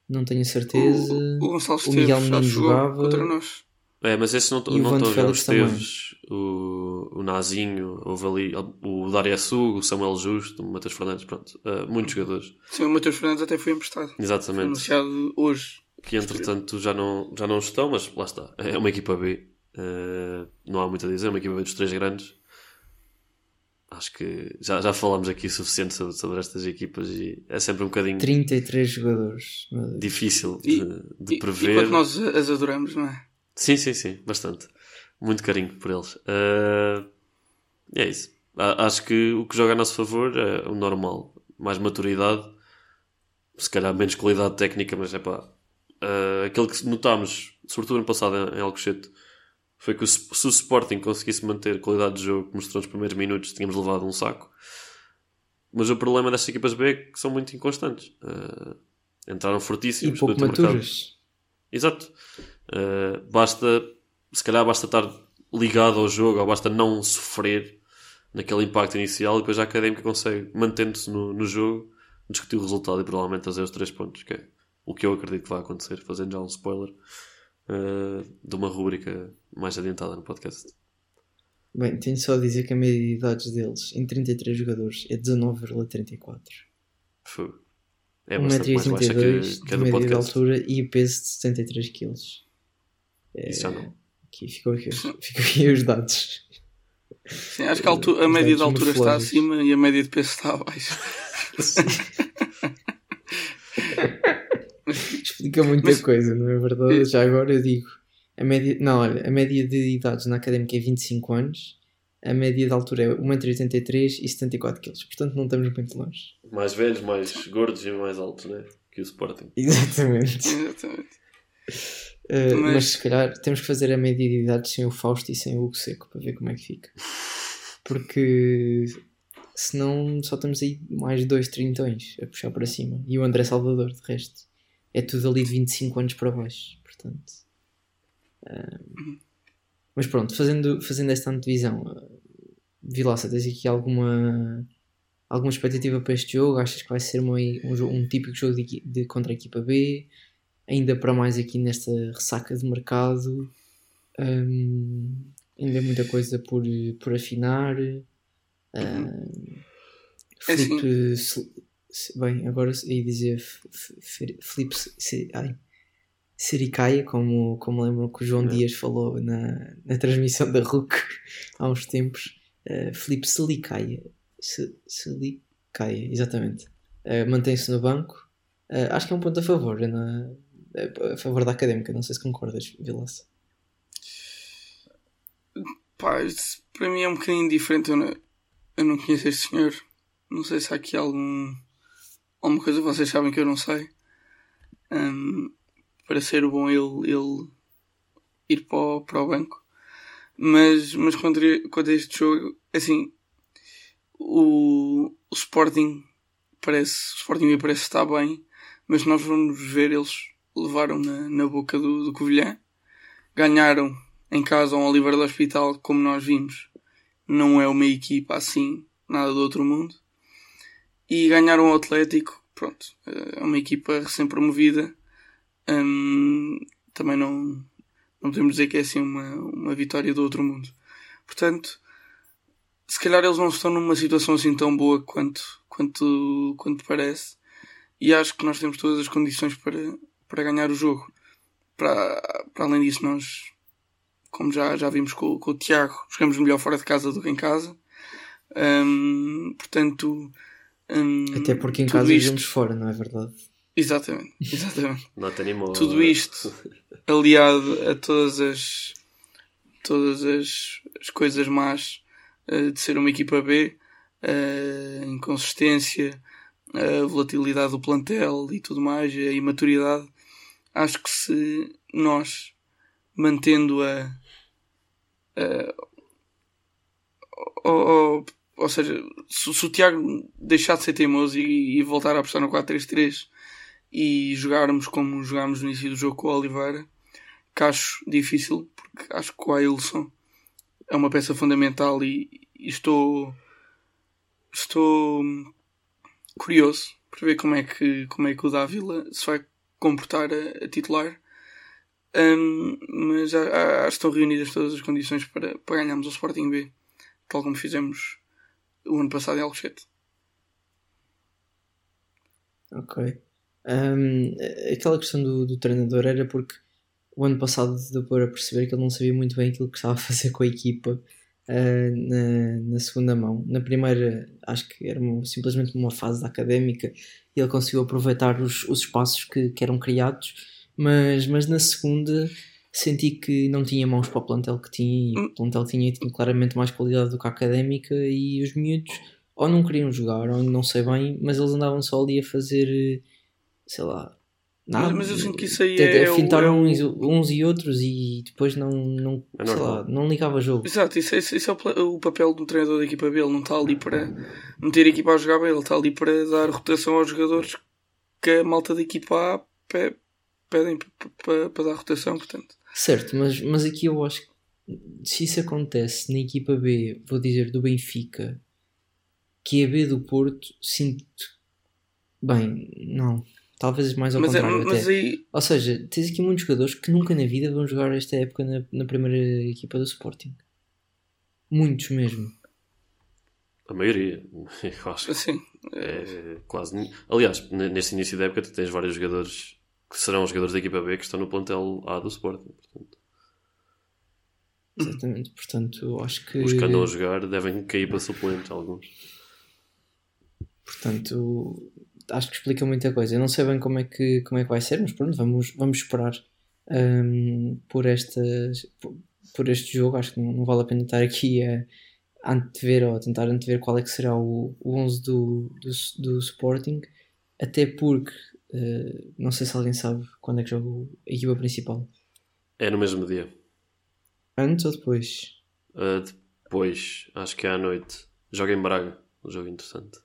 não tenho a certeza. O, o Gonçalo o Miguel Esteves já Menino jogou jogava. contra nós. É, mas esses não, E o não estão a jogar. O. Esteves, o, o Nazinho, houve ali o Dário Sugo, o Samuel Justo, o Matheus Fernandes, pronto. eh, muitos jogadores. Sim, o Matheus Fernandes até foi emprestado. Foi Exatamente. anunciado hoje. Que entretanto já não, já não estão, mas lá está. É uma equipa B. eh, não há muito a dizer, é uma equipa B dos três grandes. Acho que já, já falámos aqui o suficiente sobre, sobre estas equipas e é sempre um bocadinho 33 jogadores. difícil E- de, de E, prever. e quanto nós as adoramos, não é? Sim, sim, sim, bastante. Muito carinho por eles. Eh, é isso. A- acho que o que joga a nosso favor é o normal. Mais maturidade, se calhar menos qualidade técnica, mas é pá. eh, aquele que notámos, sobretudo ano passado em, em Alcochete, foi que o, se o Sporting conseguisse manter qualidade de jogo que mostrou nos primeiros minutos, tínhamos levado um saco. Mas o problema destas equipas B é que são muito inconstantes. Eh, entraram E fortíssimos. pouco no último mercado. maturas. Exato. Uh, basta, se calhar basta estar ligado ao jogo ou basta não sofrer naquele impacto inicial e depois a académica consegue, mantendo-se no, no jogo, discutir o resultado e provavelmente fazer os três pontos, que é o que eu acredito que vai acontecer, fazendo já um spoiler uh, de uma rúbrica mais adiantada no podcast. Bem, tenho só a dizer que a média de idades deles em 33 jogadores é 19,34. Fogo. É bastante mais baixa 1,82m que, que de a do média de podcast. altura e peso de 73kg. Isso já não. Aqui ficou aqui, os- ficou aqui os dados. Sim, acho que a, altu- a média de altura está acima e a média de peso está abaixo. Explica muita Mas- coisa, não é verdade? Já agora eu digo. A média, não, olha, a média de idades na académica é 25 anos, a média de altura é 1,83m e 74kg. Portanto, não estamos muito longe. Mais velhos, mais gordos e mais altos, né? Que o Sporting. Exatamente. Exatamente. Uh, mas... Mas- se calhar temos que fazer a média de idades sem o Fausto e sem o Hugo Seco para ver como é que fica. Porque senão só estamos aí mais dois trintões a puxar para cima. E o André Salvador, de resto. É tudo ali de 25 anos para baixo. Portanto. uh, Mas pronto, fazendo, fazendo esta antevisão, uh, Vilaça, tens aqui alguma. Alguma expectativa para este jogo? Achas que vai ser uma, um, um típico jogo de, de contra a equipa B? Ainda para mais aqui nesta ressaca de mercado. Hum, ainda muita coisa por, por afinar. Hum, É Felipe. Se- se- bem, agora ia dizer Felipe Se- Se- ai, Sericaia, como, como lembram que o João É. Dias falou na, na transmissão da RUC há uns tempos. Uh, Felipe Selicaia. Se- Selicaia, exatamente. Uh, Mantém-se no banco. Uh, acho que é um ponto a favor, na, a favor da académica. Não sei se concordas, Vilaça. Pá, para mim é um bocadinho diferente. Eu não, eu não conheço este senhor. Não sei se há aqui algum, alguma coisa que vocês sabem que eu não sei. Hum, para ser bom ele, ele ir para o, para o banco. Mas, mas quanto, a- este jogo, assim, o, o Sporting parece, o Sporting parece estar bem, mas nós vamos ver, eles levaram na, na boca do, do Covilhã, ganharam em casa ao Oliver do Hospital, como nós vimos, não é uma equipa assim, nada do outro mundo. E ganharam o Atlético, pronto, é uma equipa recém-promovida. Hum, também não, não podemos dizer que é assim uma, uma vitória do outro mundo. Portanto, se calhar eles não estão numa situação assim tão boa quanto, quanto, quanto parece. E acho que nós temos todas as condições para, para ganhar o jogo. Para, para além disso, nós como já, já vimos com, com o Tiago, jogamos melhor fora de casa do que em casa. Hum, portanto, hum, Até porque em casa isto- jogamos fora, não é verdade? Exatamente, exatamente. Não te animou. Tudo isto aliado a todas as todas as, as coisas más eh, de ser uma equipa B, a inconsistência, a volatilidade do plantel e tudo mais, a imaturidade, acho que se nós mantendo a, a- ou, ou, ou seja, se, se o Tiago deixar de ser teimoso e, e voltar a apostar no 4-3-3 e jogarmos como jogámos no início do jogo com o Oliveira, que acho difícil, porque acho que o Ailson é uma peça fundamental e, e estou estou curioso para ver como é que como é que o Dávila se vai comportar a, a titular. Hum, mas estão reunidas todas as condições para, para ganharmos o Sporting B, tal como fizemos o ano passado em Alcochete. Ok. Hum, aquela questão do, do treinador era porque o ano passado deu para perceber que ele não sabia muito bem aquilo que estava a fazer com a equipa ah, na, na segunda mão. Na primeira, acho que era uma- simplesmente uma fase académica e ele conseguiu aproveitar os, os espaços que, que eram criados, mas, mas na segunda senti que não tinha mãos para o plantel que tinha e o plantel tinha, tinha claramente mais qualidade do que a académica e os miúdos ou não queriam jogar ou não sei bem, mas eles andavam só ali a fazer eh, sei lá Mas- nada, mas eu sinto que isso aí a- a é o- é o- uns, e outros e depois não, não, É sei lá, não ligava jogo. Exato, isso, é- isso, isso é o, o papel do treinador da equipa B. Ele não está ali para meter a equipa a jogar bem, ele está ali para dar rotação aos jogadores que a malta da equipa A pe- pedem para dar rotação. Portanto, Certo, mas, mas aqui eu acho que se isso acontece na equipa B, vou dizer do Benfica, que é B do Porto, sinto bem, não, talvez mais ao mas, é, contrário mas até. aí Ou seja, tens aqui muitos jogadores que nunca na vida vão jogar esta época na, na primeira equipa do Sporting. Muitos mesmo. A maioria. Eu acho que Assim, é quase. Aliás, neste início da época, tu tens vários jogadores que serão os jogadores da equipa B que estão no plantel A do Sporting. Portanto, Exatamente. Portanto, acho que. os que andam a jogar devem cair para suplentes, alguns. Portanto, acho que explica muita coisa. Eu não sei bem como é que, como é que vai ser, mas pronto, vamos, vamos esperar hum, por, estas, por, por este jogo. Acho que não, não vale a pena estar aqui a, antever ou a tentar antever qual é que será o, o 11 do, do, do Sporting, até porque eh, não sei se alguém sabe quando é que joga a equipa principal. É no mesmo dia. Antes ou depois? Uh, depois, acho que é à noite, joga em Braga. Um jogo interessante.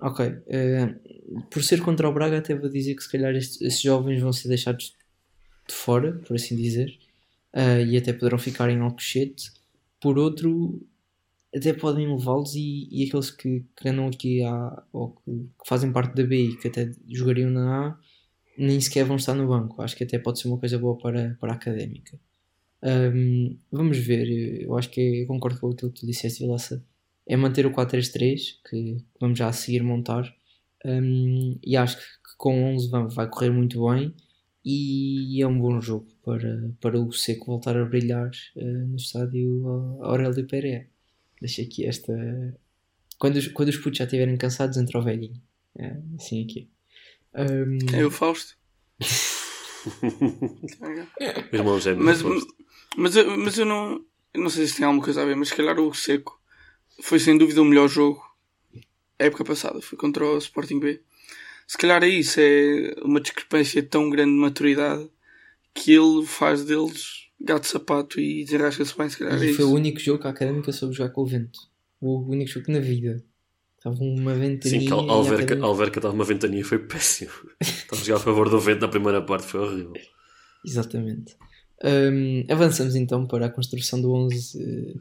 Ok. eh, por ser contra o Braga, até vou dizer que se calhar estes, estes jovens vão ser deixados de fora, por assim dizer, eh, e até poderão ficar em Alcochete. Por outro, até podem levá-los e, e aqueles que, que andam aqui à, ou que, que fazem parte da B e que até jogariam na A, nem sequer vão estar no banco. Acho que até pode ser uma coisa boa para, para a académica. Ahm, vamos ver, eu acho que eu concordo com aquilo que tu disseste, Vilaça. É manter o 4-3-3, que vamos já a seguir montar. Ahm, e acho que, que com 11 vai, vai correr muito bem. E é um bom jogo para, para o Seco voltar a brilhar eh, no estádio Aurélio Pereira. Deixa aqui esta. Quando os, quando os putos já estiverem cansados, entra o velhinho. É, assim aqui. Ahm, é o Fausto. Irmão gêmeo. Mas, Fausto. mas, eu, mas eu não. eu não sei se tem alguma coisa a ver, mas se calhar o Seco foi sem dúvida o melhor jogo a época passada. Foi contra o Sporting B. Se calhar é isso, é uma discrepância tão grande de maturidade que ele faz deles gato de sapato e desenrasca-se bem. Se calhar é E foi o único jogo que a Académica soube jogar com o vento. O único jogo na vida. Estava uma ventania. Sim, que a Alverca, a Alverca estava uma ventania foi péssimo. Estava a jogar a favor do vento na primeira parte, foi horrível. Exatamente. Hum, avançamos então para a construção do 11 eh,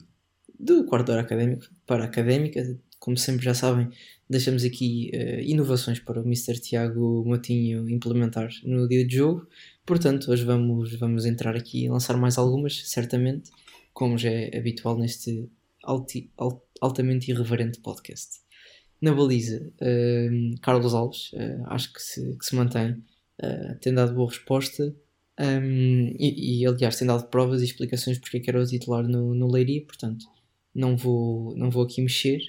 do quarto hora académico para a académica. Como sempre já sabem, deixamos aqui eh, inovações para o Mr. Tiago Motinho implementar no dia de jogo. Portanto, hoje vamos, vamos entrar aqui e lançar mais algumas, certamente, como já é habitual neste alti- al- altamente irreverente podcast. Na baliza, hum, Carlos Alves, eh, acho que se, que se mantém, tem dado boa resposta. Um, e, e, aliás tem dado provas e explicações porque é era o titular no, no Leiria, portanto não vou, não vou aqui mexer.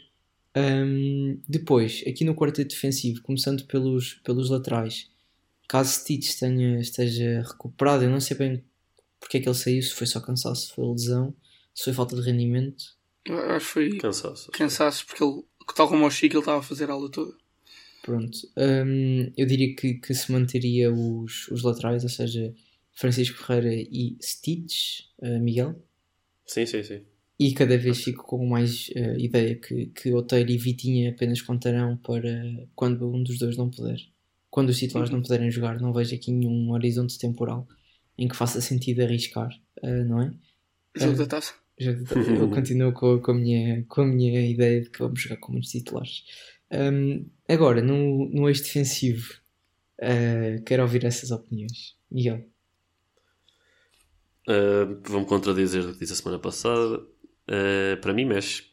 Um, depois, aqui no quarteto defensivo, começando pelos, pelos laterais, caso Stitch tenha, esteja recuperado, eu não sei bem porque é que ele saiu, se foi só cansaço, se foi lesão, se foi falta de rendimento. Eu acho que foi Cansaço. cansaço porque ele, tal como o Chico, ele estava a fazer a aula toda. Pronto, um, eu diria que, que se manteria os, os laterais, ou seja, Francisco Ferreira e Stitch, uh, Miguel. Sim, sim, sim. E cada vez fico com mais uh, ideia que, que Oteiro e Vitinha apenas contarão para quando um dos dois não puder. Quando os titulares não puderem jogar, não vejo aqui nenhum horizonte temporal em que faça sentido arriscar, uh, não é? Jogo da taça. Jogo da- Eu continuo com, com, a minha, com a minha ideia de que vamos jogar com muitos titulares. Um, agora, no, no eixo defensivo, uh, quero ouvir essas opiniões. Miguel. Uh, Vou-me contradizer do que disse a semana passada. Uh, para mim, mexe.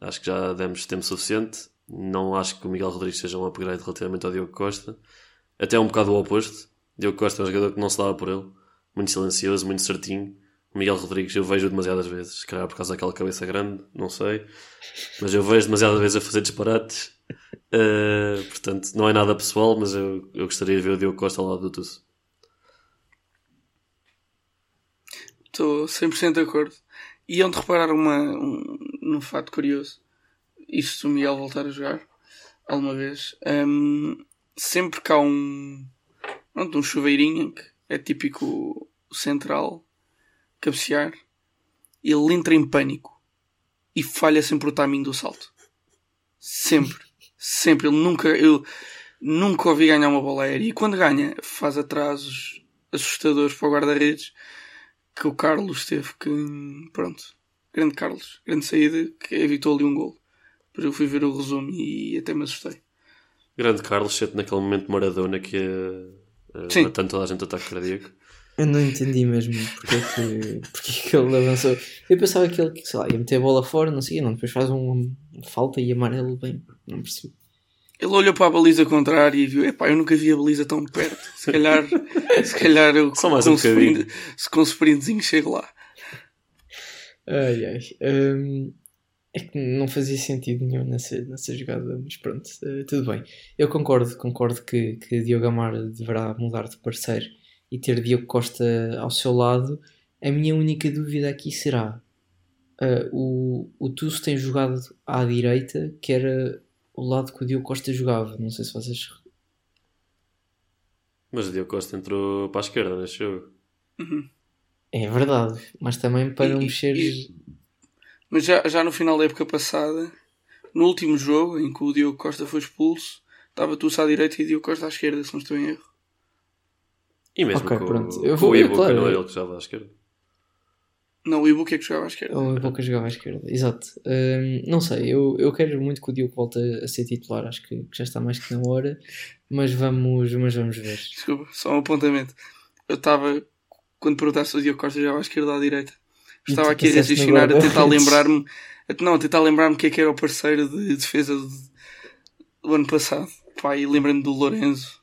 Acho que já demos tempo suficiente. Não acho que o Miguel Rodrigues seja um upgrade relativamente ao Diogo Costa. Até um bocado o oposto. Diogo Costa é um jogador que não se dava por ele. Muito silencioso, muito certinho. O Miguel Rodrigues eu vejo demasiadas vezes. Se calhar por causa daquela cabeça grande, não sei. Mas eu vejo demasiadas vezes a fazer disparates. Uh, portanto, não é nada pessoal, mas eu, eu gostaria de ver o Diogo Costa ao lado do Tusso. Estou 100% de acordo. E onde reparar uma, um, num fato curioso, isto se o Miguel voltar a jogar alguma vez, hum, sempre que há um, pronto, um chuveirinho, que é típico central, cabecear, ele entra em pânico e falha sempre o timing do salto. Sempre. Sempre. Ele nunca, eu nunca ouvi ganhar uma bola aérea. E quando ganha, faz atrasos assustadores para o guarda-redes que o Carlos teve que. Pronto. Grande Carlos. Grande saída que evitou ali um gol. Depois eu fui ver o resumo e até me assustei. Grande Carlos, exceto naquele momento Maradona que ia uh, Sim. matando toda a gente ataque cardíaco. Eu não entendi mesmo porque é que, porque é que ele avançou. Eu pensava que ele, sei lá, ia meter a bola fora, não sei, não, depois faz um, uma falta e amarelo bem, não percebi. Ele olhou para a baliza contrária e viu, epá, eu nunca vi a baliza tão perto. Se calhar, se calhar eu Só mais com um sprint- se com um sprintzinho chego lá. Ai ai. Hum, é que não fazia sentido nenhum nessa, nessa jogada, mas pronto, eh, tudo bem. Eu concordo, concordo que, que Diogo Amar deverá mudar de parceiro e ter Diogo Costa ao seu lado. A minha única dúvida aqui será: eh, o, o Tusso tem jogado à direita, que era o lado que o Diogo Costa jogava. Não sei se vocês. Mas o Diogo Costa entrou para a esquerda neste jogo. É verdade, mas também para não E- mexer. e- Mas já, já no final da época passada, no último jogo em que o Diogo Costa foi expulso, estava Tusso à direita e Diogo Costa à esquerda, se não estou em erro. E mesmo Ok, com, pronto. Eu com vou- o eu, Ibu, claro, que não é ele que jogava à esquerda. Não, o Ibu é que jogava à esquerda. Ou a Boca jogava à esquerda, exato. Hum, não sei, eu, eu quero muito que o Diogo volte a, a ser titular, acho que, que já está mais que na hora, mas vamos, mas vamos ver. Desculpa, só um apontamento. Eu estava, quando perguntaste se o Diogo Costa jogava à esquerda ou à direita, estava aqui a raciocinar, a tentar lembrar-me, não, a tentar lembrar-me quem é que era o parceiro de defesa do, do ano passado. Pá, e lembrei-me do Lorenzo.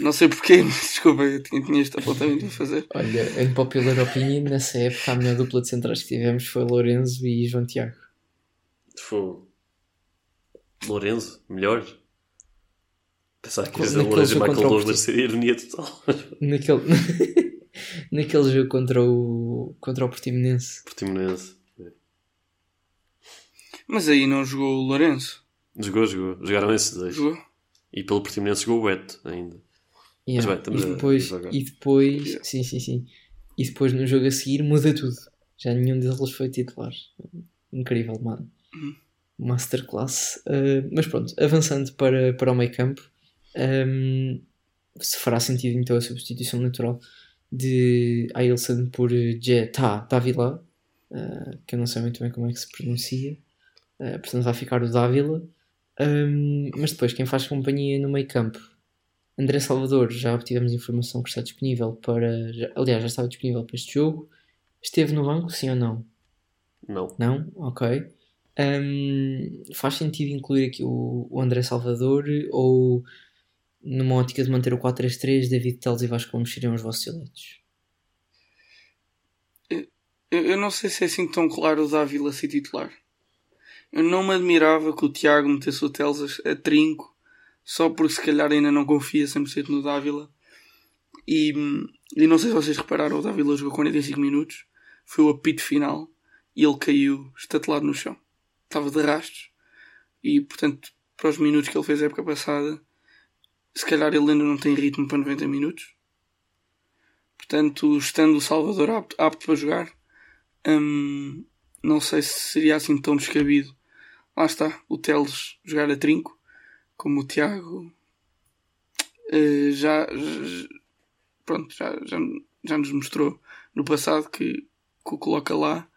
Não sei porquê, mas desculpa, eu tinha, tinha este apontamento a fazer. Olha, em popular opinion, nessa época a melhor dupla de centrais que tivemos foi Lorenzo e João Tiago. Fogo. Lorenzo, melhor. Pensava que ia dizer Lorenzo e Michael Douglas seria ironia total. Naquele, naquele jogo contra o, contra o Portimonense. Portimonense. Mas aí não jogou o Lourenço. Jogou, jogou. Jogaram esses dois. Jogou? E pelo Portimonense jogou o Beto ainda. Yeah, bem, estamos e depois, e depois, Yeah. sim, sim, sim. E depois no jogo a seguir muda tudo. Já nenhum deles foi titular. Incrível, mano. Uhum. Masterclass. Uh, mas pronto, avançando para, para o meio campo, um, se fará sentido então a substituição natural de Ailson por Jeta Davila, uh, que eu não sei muito bem como é que se pronuncia. Uh, portanto, vai ficar o Dávila. Um, mas depois, quem faz companhia no meio campo? André Salvador, já obtivemos informação que está disponível para. já- aliás, já estava disponível para este jogo. Esteve no banco, sim ou não? Não. Não? Ok. Um, faz sentido incluir aqui o, o André Salvador ou numa ótica de manter o 4-3-3, David Teles e Vasco Gomes seriam os vossos eleitos? Eu, eu não sei se é assim tão claro o Dávila ser titular. Eu não me admirava que o Tiago metesse o Teles a, a trinco, só porque se calhar ainda não confia 100% no Dávila. E, e não sei se vocês repararam, o Dávila jogou 45 minutos, foi o apito final e ele caiu estatelado no chão. Estava de rastros e, portanto, para os minutos que ele fez a época passada, se calhar ele ainda não tem ritmo para 90 minutos. Portanto, estando o Salvador apto, apto para jogar, hum, não sei se seria assim tão descabido. Lá está, o Teles jogar a trinco, como o Tiago eh, já, já- pronto, já, já, já nos mostrou no passado que, que o coloca lá.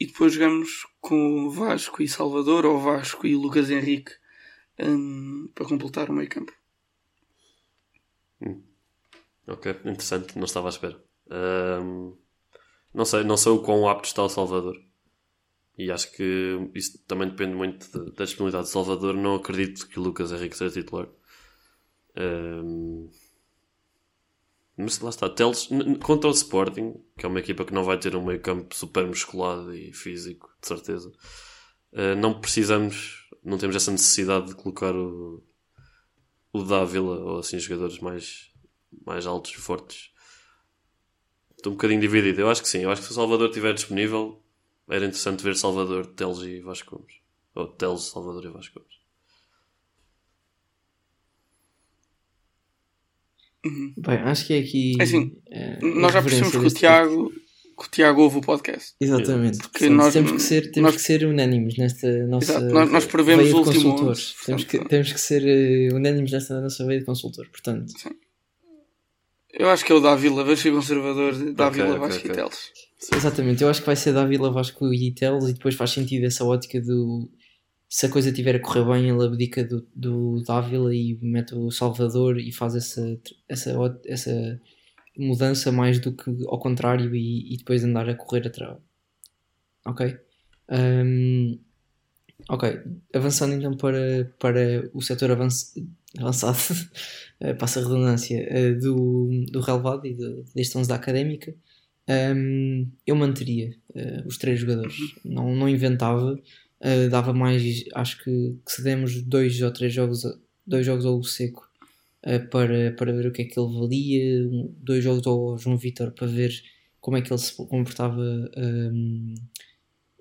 E depois jogamos com Vasco e Salvador, ou Vasco e Lucas Henrique, hum, para completar o meio campo. Ok, interessante, não estava à espera. Ahm, não sei, não sei o quão apto está o Salvador. E acho que isso também depende muito da disponibilidade de Salvador. Não acredito que o Lucas Henrique seja titular. Ahm, mas lá está, Teles, contra o Sporting, que é uma equipa que não vai ter um meio campo super musculado e físico, de certeza. ah, não precisamos, não temos essa necessidade de colocar o, o Dávila ou assim jogadores mais mais altos e fortes. Estou um bocadinho dividido. Eu acho que sim. Eu acho que se o Salvador estiver disponível, era interessante ver Salvador, Teles e Vasco Gomes. Ou Teles, Salvador e Vasco Gomes. Bem, acho que é aqui. É assim, eh, Nós já percebemos que o Tiago, que o Tiago ouve o podcast. Exatamente. Porque Portanto, nós- temos que ser, temos nós- que ser unânimes nesta nossa. Exato, nós- nós prevemos veia de o último consultores. onze, Temos que, portanto. temos que ser eh, unânimes nesta nossa veia de consultor. Portanto, Eu acho que é o Dávila, vejo ser conservador, Dávila, ok, Vasco ok. e Teles. Exatamente. Eu acho que vai ser Dávila, Vasco e Teles e depois faz sentido essa ótica do. Se a coisa tiver a correr bem, ele abdica do, do Dávila e mete o Salvador e faz essa, essa, essa mudança mais do que ao contrário e, e depois andar a correr atrás. Ok? Um, ok, avançando então para, para o setor avanç, avançado, eh, passa a redundância, uh, do, do relevado e de, deste 11 da académica, um, eu manteria uh, os três jogadores, não, não inventava, uh, dava mais, acho que, que se demos dois ou três jogos, dois jogos ao seco para, para ver o que é que ele valia, dois jogos ao João Vitor para ver como é que ele se comportava um,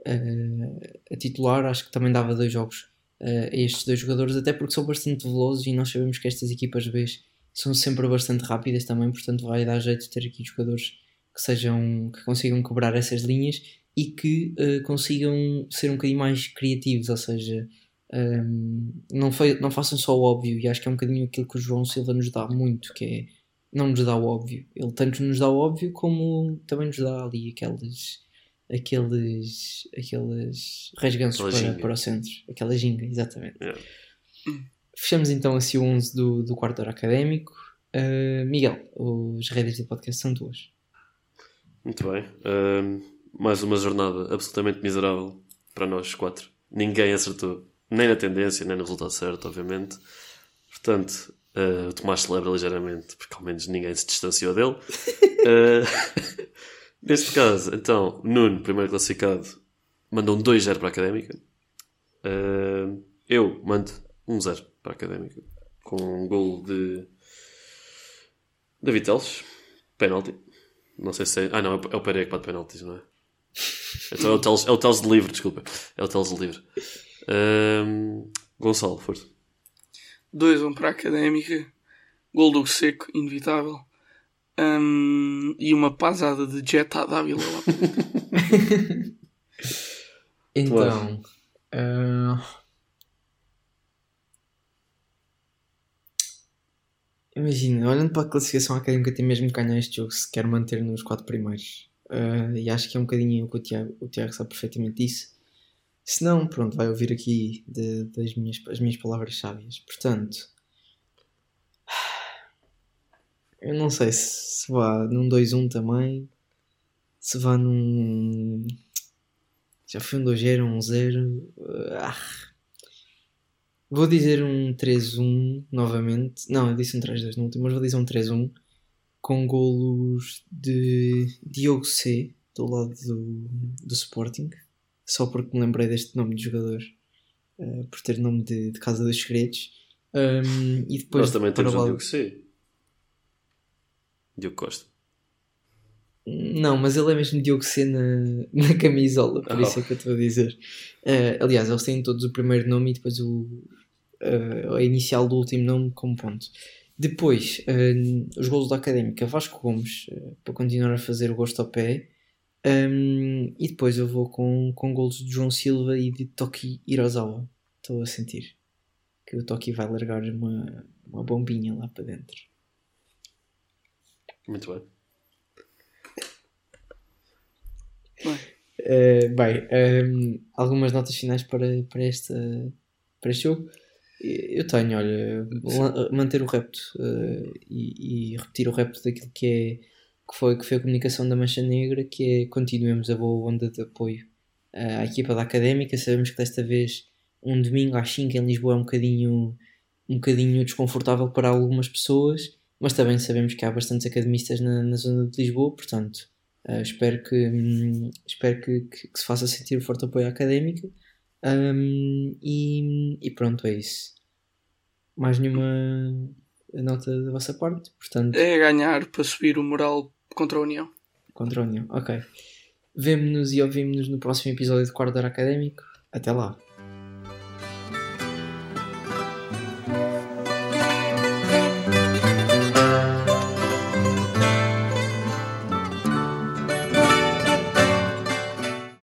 a, a titular, acho que também dava dois jogos a estes dois jogadores, até porque são bastante velozes e nós sabemos que estas equipas B são sempre bastante rápidas também, portanto vai dar jeito de ter aqui jogadores que sejam que consigam quebrar essas linhas e que uh, consigam ser um bocadinho mais criativos, ou seja, um, não, foi, não façam só o óbvio, e acho que é um bocadinho aquilo que o João Silva nos dá muito, que é não nos dá o óbvio. Ele tanto nos dá o óbvio como também nos dá ali aqueles aqueles aqueles resganços para, para o centro, aquela ginga, exatamente. Yeah. Fechamos então assim o 11 do, do quarto hora académico. Uh, Miguel, os rédeas do podcast são tuas. Muito bem. Uh, mais uma jornada absolutamente miserável para nós quatro. Ninguém acertou nem na tendência, nem no resultado certo, obviamente. Portanto, uh, o Tomás celebra ligeiramente, porque ao menos ninguém se distanciou dele. Uh, neste caso, então, Nuno, primeiro classificado, mandou um 2-0 para a Académica. Uh, eu mando um 0 para a Académica, com um gol de David Teles, penalti. Não sei se é. Ah, não, é o Pereira que bate penaltis, não é? Então é o Teles, é o Teles de livre, desculpa. É o Teles de livre. Um, Gonçalo, força. 2-1 um para a Académica. Gol do Seco, inevitável. Um, e uma pasada de Jet à Dávila lá Então. Uh... Imagina, olhando para a classificação académica, tem mesmo que ganhar este jogo se quer manter nos quatro primeiros. Uh, e acho que é um bocadinho o que o Tiago, o Tiago sabe perfeitamente disso. Se não, pronto, vai ouvir aqui de, das minhas, as minhas palavras sábias. Portanto, eu não sei se, se vá num 2-1 também, se vá num. Já foi um 2-0, um 0. Ah. Vou dizer um 3-1 novamente. Não, eu disse um 3-2 no último, mas vou dizer um 3-1 com golos de Diogo C do lado do, do Sporting só porque me lembrei deste nome de jogador, uh, por ter nome de, de Casa dos Segredos. Um, e depois Nós também temos o Diogo C. Diogo Costa. Não, mas ele é mesmo Diogo C na, na camisola, por oh. isso é que eu estou a dizer. Uh, aliás, eles têm todos o primeiro nome e depois o, uh, a inicial do último nome como ponto. Depois, uh, os gols da Académica, Vasco Gomes, para continuar a fazer o gosto ao pé. Um, e depois eu vou com, com golos de João Silva e de Toki Hirozawa. Estou a sentir que o Toki vai largar uma, uma bombinha lá para dentro. Muito bem. Uh, bem, um, algumas notas finais para, para, esta, para este jogo. Eu tenho, olha, manter o repto uh, e, e, repetir o repto daquilo que é que foi, que foi a comunicação da Mancha Negra, que é continuemos a boa onda de apoio à equipa da Académica. Sabemos que desta vez um domingo às 5 em Lisboa é um bocadinho, um bocadinho desconfortável para algumas pessoas, mas também sabemos que há bastantes academistas na, na zona de Lisboa, portanto uh, espero, que, um, espero que, que, que, se faça sentir o forte apoio à Académica. Um, e, e pronto, é isso. Mais nenhuma nota da vossa parte, portanto... É ganhar para subir o moral Contra a União. Contra a União, ok. Vemo-nos e ouvimos-nos no próximo episódio de Quarto Académico. Até lá.